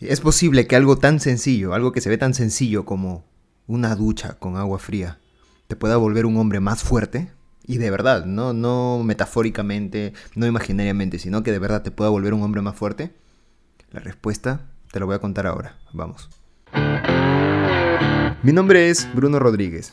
Es posible que algo tan sencillo, algo que se ve tan sencillo como una ducha con agua fría, te pueda volver un hombre más fuerte. Y de verdad, no, no metafóricamente, no imaginariamente, sino que de verdad te pueda volver un hombre más fuerte. La respuesta te la voy a contar ahora. Vamos. Mi nombre es Bruno Rodríguez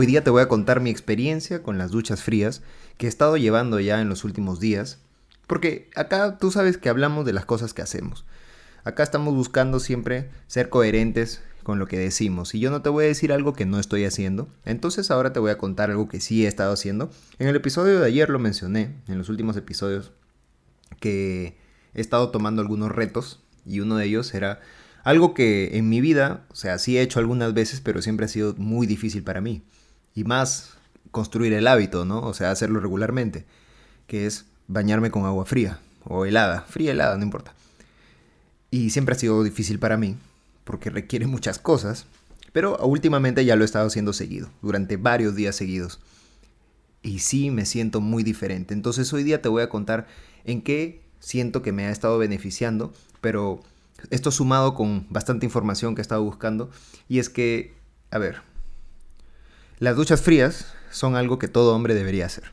Hoy día te voy a contar mi experiencia con las duchas frías que he estado llevando ya en los últimos días. Porque acá tú sabes que hablamos de las cosas que hacemos. Acá estamos buscando siempre ser coherentes con lo que decimos. Y yo no te voy a decir algo que no estoy haciendo. Entonces ahora te voy a contar algo que sí he estado haciendo. En el episodio de ayer lo mencioné, en los últimos episodios, que he estado tomando algunos retos. Y uno de ellos era algo que en mi vida, o sea, sí he hecho algunas veces, pero siempre ha sido muy difícil para mí. Y más construir el hábito, ¿no? O sea, hacerlo regularmente. Que es bañarme con agua fría o helada. Fría, helada, no importa. Y siempre ha sido difícil para mí, porque requiere muchas cosas, pero últimamente ya lo he estado haciendo seguido, durante varios días seguidos. Y sí me siento muy diferente. Entonces hoy día te voy a contar en qué siento que me ha estado beneficiando, pero esto sumado con bastante información que he estado buscando, y es que, a ver, las duchas frías son algo que todo hombre debería hacer.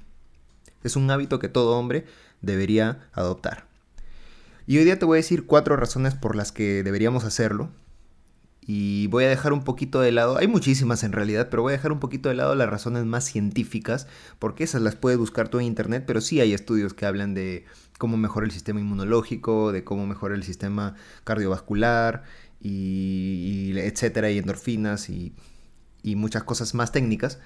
Es un hábito que todo hombre debería adoptar. Y hoy día te voy a decir cuatro razones por las que deberíamos hacerlo. Y voy a dejar un poquito de lado, hay muchísimas en realidad, pero voy a dejar un poquito de lado las razones más científicas, porque esas las puedes buscar tú en internet, pero sí hay estudios que hablan de cómo mejora el sistema inmunológico, de cómo mejora el sistema cardiovascular, y, etcétera, y endorfinas y, y muchas cosas más técnicas.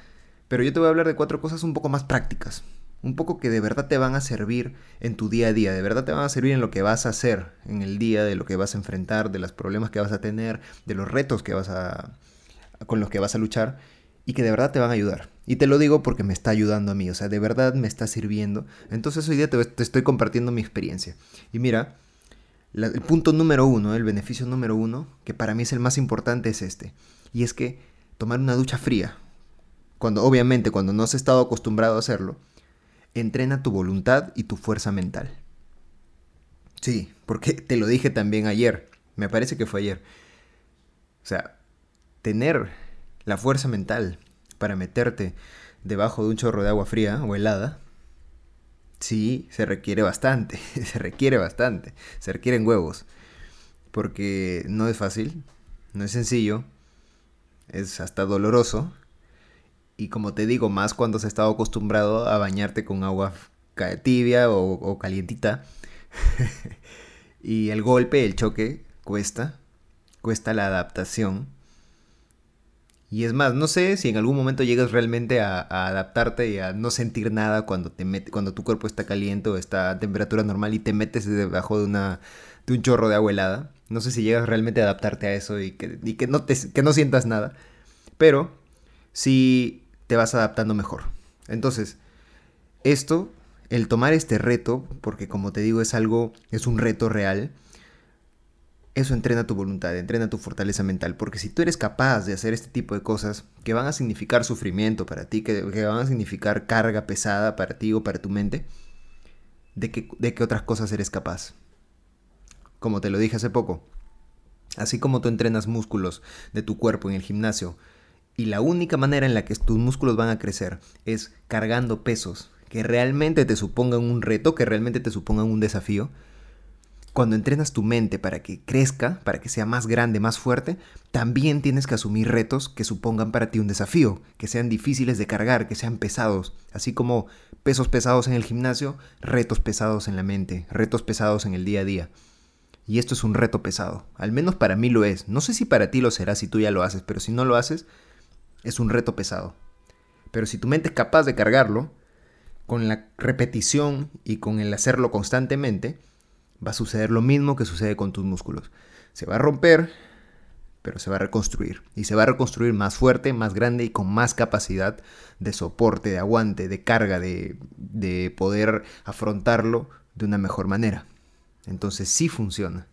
Pero yo te voy a hablar de cuatro cosas un poco más prácticas, un poco que de verdad te van a servir en tu día a día, de verdad te van a servir en lo que vas a hacer en el día, de lo que vas a enfrentar, de los problemas que vas a tener, de los retos que vas a con los que vas a luchar y que de verdad te van a ayudar. Y te lo digo porque me está ayudando a mí, o sea, de verdad me está sirviendo. Entonces hoy día te, estoy compartiendo mi experiencia. Y mira, el punto número uno, el beneficio número uno, que para mí es el más importante, es este. Y es que tomar una ducha fría, cuando obviamente cuando no has estado acostumbrado a hacerlo, entrena tu voluntad y tu fuerza mental. Sí, porque te lo dije también ayer, me parece que fue ayer. O sea, tener la fuerza mental para meterte debajo de un chorro de agua fría o helada, sí, se requiere bastante, se requiere bastante, se requieren huevos, porque no es fácil, no es sencillo, es hasta doloroso y como te digo, más cuando has estado acostumbrado a bañarte con agua tibia o, calientita. y el golpe, el choque, cuesta. Cuesta la adaptación. Y es más, no sé si en algún momento llegas realmente a, adaptarte y a no sentir nada cuando, te cuando tu cuerpo está caliente o está a temperatura normal y te metes debajo de, una, de un chorro de agua helada. No sé si llegas realmente a adaptarte a eso y que, que, no, que sientas nada. Pero si te vas adaptando mejor. Entonces, esto, el tomar este reto, porque como te digo es algo, es un reto real, eso entrena tu voluntad, entrena tu fortaleza mental, porque si tú eres capaz de hacer este tipo de cosas que van a significar sufrimiento para ti, que, van a significar carga pesada para ti o para tu mente, ¿de qué, ¿de qué otras cosas eres capaz? Como te lo dije hace poco, así como tú entrenas músculos de tu cuerpo en el gimnasio, y la única manera en la que tus músculos van a crecer es cargando pesos que realmente te supongan un reto, que realmente te supongan un desafío. cuando entrenas tu mente para que crezca, para que sea más grande, más fuerte, también tienes que asumir retos que supongan para ti un desafío, que sean difíciles de cargar, que sean pesados, así como pesos pesados en el gimnasio, retos pesados en la mente, retos pesados en el día a día. Y esto es un reto pesado, al menos para mí lo es. No sé si para ti lo será si tú ya lo haces, pero si no lo haces, es un reto pesado. Pero si tu mente es capaz de cargarlo, con la repetición y con el hacerlo constantemente, va a suceder lo mismo que sucede con tus músculos. Se va a romper, pero se va a reconstruir. Y se va a reconstruir más fuerte, más grande y con más capacidad de soporte, de aguante, de carga, de, de poder afrontarlo de una mejor manera. Entonces sí funciona.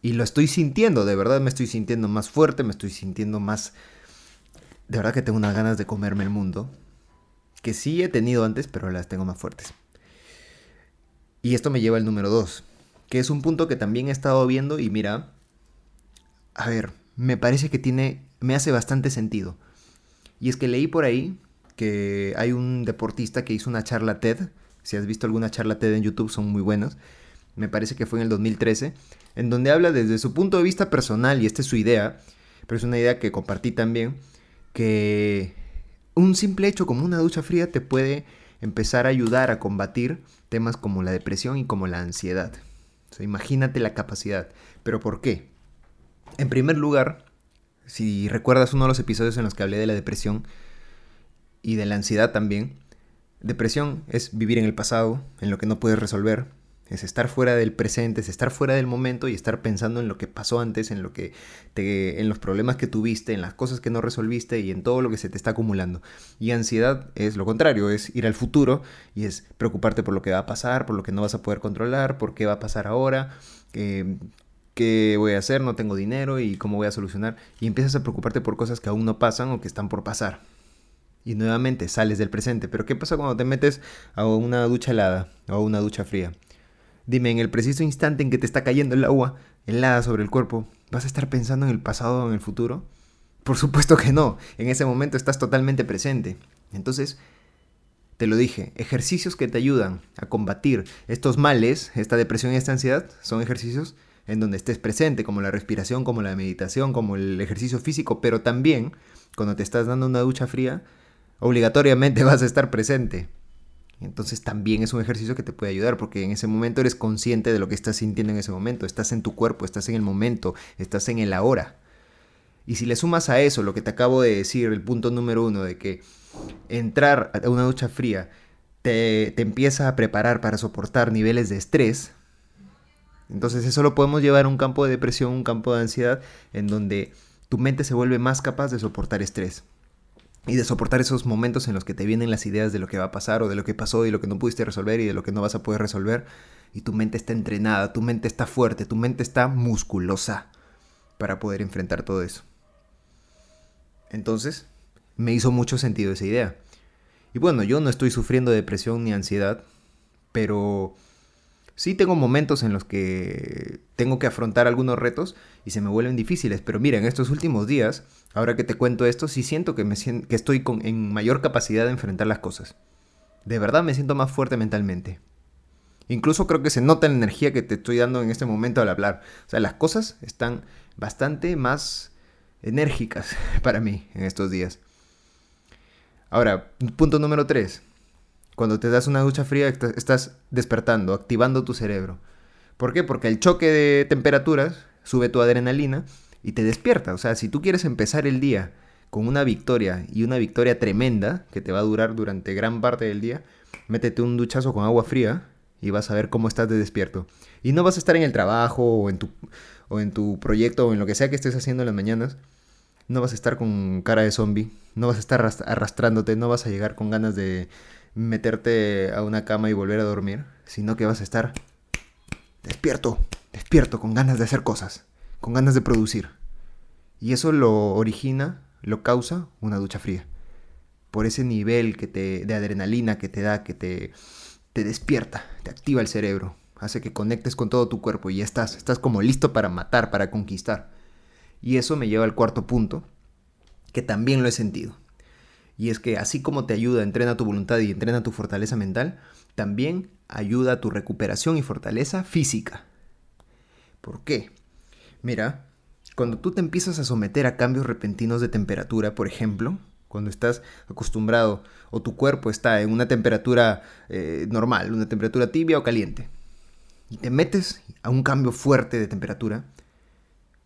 Y lo estoy sintiendo, de verdad me estoy sintiendo más fuerte, me estoy sintiendo más... De verdad que tengo unas ganas de comerme el mundo. Que sí he tenido antes, pero las tengo más fuertes. Y esto me lleva al número 2 que es un punto que también he estado viendo y mira, a ver, me parece que tiene, me hace bastante sentido. Y es que leí por ahí que hay un deportista que hizo una charla TED, si has visto alguna charla TED en YouTube son muy buenas, me parece que fue en el 2013, en donde habla desde su punto de vista personal, y esta es su idea, pero es una idea que compartí también, que un simple hecho como una ducha fría te puede empezar a ayudar a combatir temas como la depresión y como la ansiedad imagínate la capacidad. ¿Pero por qué? En primer lugar, si recuerdas uno de los episodios en los que hablé de la depresión y de la ansiedad también, depresión es vivir en el pasado, en lo que no puedes resolver, es estar fuera del presente, es estar fuera del momento y estar pensando en lo que pasó antes, en lo que te, en los problemas que tuviste, en las cosas que no resolviste y en todo lo que se te está acumulando. Y ansiedad es lo contrario, es ir al futuro y es preocuparte por lo que va a pasar, por lo que no vas a poder controlar, por qué va a pasar ahora, eh, qué voy a hacer, no tengo dinero y cómo voy a solucionar. Y empiezas a preocuparte por cosas que aún no pasan o que están por pasar. Y nuevamente sales del presente. Pero ¿qué pasa cuando te metes a una ducha helada o a una ducha fría? Dime, en el preciso instante en que te está cayendo el agua helada sobre el cuerpo, ¿vas a estar pensando en el pasado o en el futuro? Por supuesto que no, en ese momento estás totalmente presente. Entonces, te lo dije, ejercicios que te ayudan a combatir estos males, esta depresión y esta ansiedad, son ejercicios en donde estés presente, como la respiración, como la meditación, como el ejercicio físico, pero también cuando te estás dando una ducha fría, obligatoriamente vas a estar presente. Entonces también es un ejercicio que te puede ayudar porque en ese momento eres consciente de lo que estás sintiendo en ese momento, estás en tu cuerpo, estás en el momento, estás en el ahora. Y si le sumas a eso lo que te acabo de decir, el punto número uno, de que entrar a una ducha fría te, te empieza a preparar para soportar niveles de estrés, entonces eso lo podemos llevar a un campo de depresión, un campo de ansiedad, en donde tu mente se vuelve más capaz de soportar estrés y de soportar esos momentos en los que te vienen las ideas de lo que va a pasar o de lo que pasó y lo que no pudiste resolver y de lo que no vas a poder resolver. Y tu mente está entrenada, tu mente está fuerte, tu mente está musculosa para poder enfrentar todo eso. Entonces, me hizo mucho sentido esa idea. Y bueno, yo no estoy sufriendo depresión ni ansiedad, pero Sí tengo momentos en los que tengo que afrontar algunos retos y se me vuelven difíciles, pero mira, en estos últimos días, ahora que te cuento esto, sí siento que, me que estoy con, en mayor capacidad de enfrentar las cosas. De verdad me siento más fuerte mentalmente. Incluso creo que se nota la energía que te estoy dando en este momento al hablar. O sea, las cosas están bastante más enérgicas para mí en estos días. Ahora, punto número 3. Cuando te das una ducha fría estás despertando, activando tu cerebro. ¿Por qué? Porque el choque de temperaturas sube tu adrenalina y te despierta. O sea, si tú quieres empezar el día con una victoria y una victoria tremenda que te va a durar durante gran parte del día, métete un duchazo con agua fría y vas a ver cómo estás de despierto. Y no vas a estar en el trabajo o en tu, o en tu proyecto o en lo que sea que estés haciendo en las mañanas. No vas a estar con cara de zombie, no vas a estar arrastrándote, no vas a llegar con ganas de meterte a una cama y volver a dormir, sino que vas a estar despierto, despierto, con ganas de hacer cosas, con ganas de producir. Y eso lo origina, lo causa una ducha fría. Por ese nivel que te, de adrenalina que te da, que te, te despierta, te activa el cerebro, hace que conectes con todo tu cuerpo y ya estás, estás como listo para matar, para conquistar. Y eso me lleva al cuarto punto, que también lo he sentido. Y es que así como te ayuda, entrena tu voluntad y entrena tu fortaleza mental, también ayuda a tu recuperación y fortaleza física. ¿Por qué? Mira, cuando tú te empiezas a someter a cambios repentinos de temperatura, por ejemplo, cuando estás acostumbrado o tu cuerpo está en una temperatura eh, normal, una temperatura tibia o caliente, y te metes a un cambio fuerte de temperatura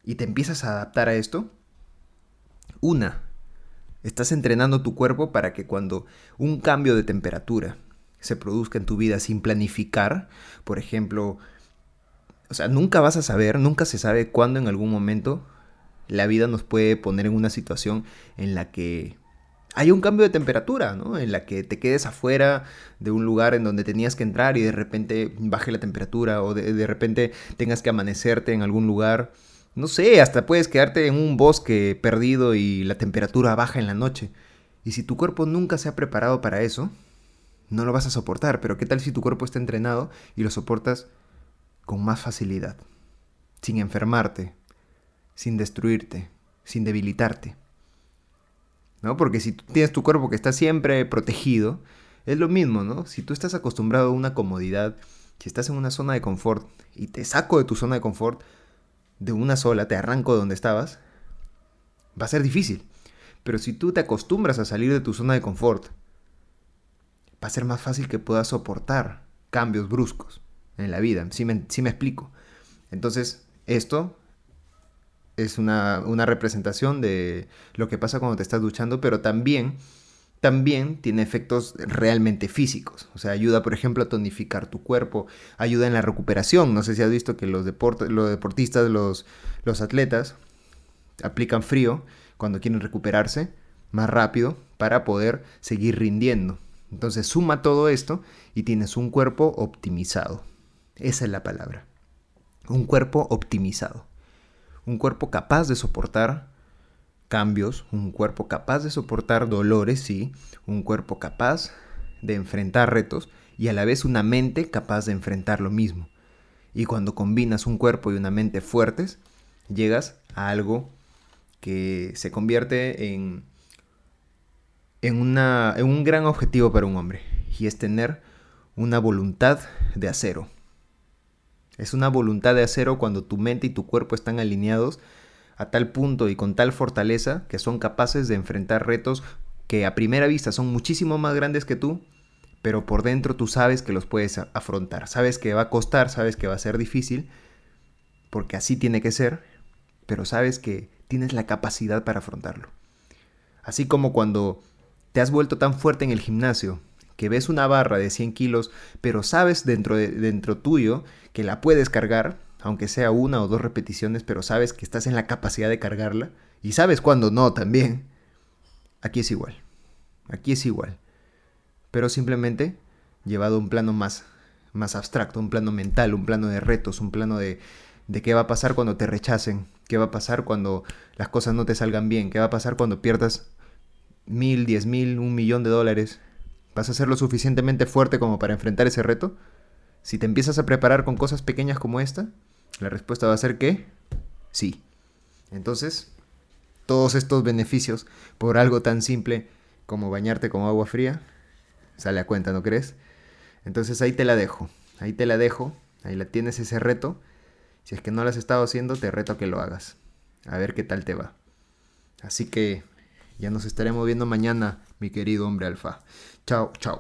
y te empiezas a adaptar a esto, una, estás entrenando tu cuerpo para que cuando un cambio de temperatura se produzca en tu vida sin planificar, por ejemplo, o sea, nunca vas a saber, nunca se sabe cuándo en algún momento la vida nos puede poner en una situación en la que hay un cambio de temperatura, ¿no? En la que te quedes afuera de un lugar en donde tenías que entrar y de repente baje la temperatura o de, de, repente tengas que amanecerte en algún lugar. No sé, hasta puedes quedarte en un bosque perdido y la temperatura baja en la noche. Y si tu cuerpo nunca se ha preparado para eso, no lo vas a soportar. Pero ¿qué tal si tu cuerpo está entrenado y lo soportas con más facilidad? Sin enfermarte, sin destruirte, sin debilitarte. ¿no? Porque si tú tienes tu cuerpo que está siempre protegido, es lo mismo, ¿no? Si tú estás acostumbrado a una comodidad, si estás en una zona de confort y te saco de tu zona de confort de una sola, te arranco de donde estabas, va a ser difícil. Pero si tú te acostumbras a salir de tu zona de confort, va a ser más fácil que puedas soportar cambios bruscos en la vida. Si me, me explico. Entonces, esto es una, representación de lo que pasa cuando te estás duchando, pero también, también tiene efectos realmente físicos. O sea, ayuda, por ejemplo, a tonificar tu cuerpo, ayuda en la recuperación. No sé si has visto que los, los deportistas, los, los atletas, aplican frío cuando quieren recuperarse más rápido para poder seguir rindiendo. Entonces suma todo esto y tienes un cuerpo optimizado. Esa es la palabra. Un cuerpo optimizado un cuerpo capaz de soportar cambios, un cuerpo capaz de soportar dolores, sí, un cuerpo capaz de enfrentar retos y a la vez una mente capaz de enfrentar lo mismo. Y cuando combinas un cuerpo y una mente fuertes, llegas a algo que se convierte en, en, una, en un gran objetivo para un hombre, y es tener una voluntad de acero. Es una voluntad de acero cuando tu mente y tu cuerpo están alineados a tal punto y con tal fortaleza que son capaces de enfrentar retos que a primera vista son muchísimo más grandes que tú, pero por dentro tú sabes que los puedes afrontar. Sabes que va a costar, sabes que va a ser difícil, porque así tiene que ser, pero sabes que tienes la capacidad para afrontarlo. Así como cuando te has vuelto tan fuerte en el gimnasio que ves una barra de 100 kilos, pero sabes dentro, de, dentro tuyo que la puedes cargar, aunque sea una o dos repeticiones, pero sabes que estás en la capacidad de cargarla, y sabes cuándo no también, aquí es igual. Aquí es igual. Pero simplemente llevado a un plano más, más abstracto, un plano mental, un plano de retos, un plano de, de qué va a pasar cuando te rechacen, qué va a pasar cuando las cosas no te salgan bien, qué va a pasar cuando pierdas mil, diez mil, un millón de dólares ¿Vas a ser lo suficientemente fuerte como para enfrentar ese reto? Si te empiezas a preparar con cosas pequeñas como esta, la respuesta va a ser que sí. Entonces, todos estos beneficios por algo tan simple como bañarte con agua fría, sale a cuenta, ¿no crees? Entonces ahí te la dejo, ahí te la dejo, ahí la tienes ese reto. Si es que no lo has estado haciendo, te reto a que lo hagas. A ver qué tal te va. Así que ya nos estaremos viendo mañana, mi querido hombre alfa. Chao, chao.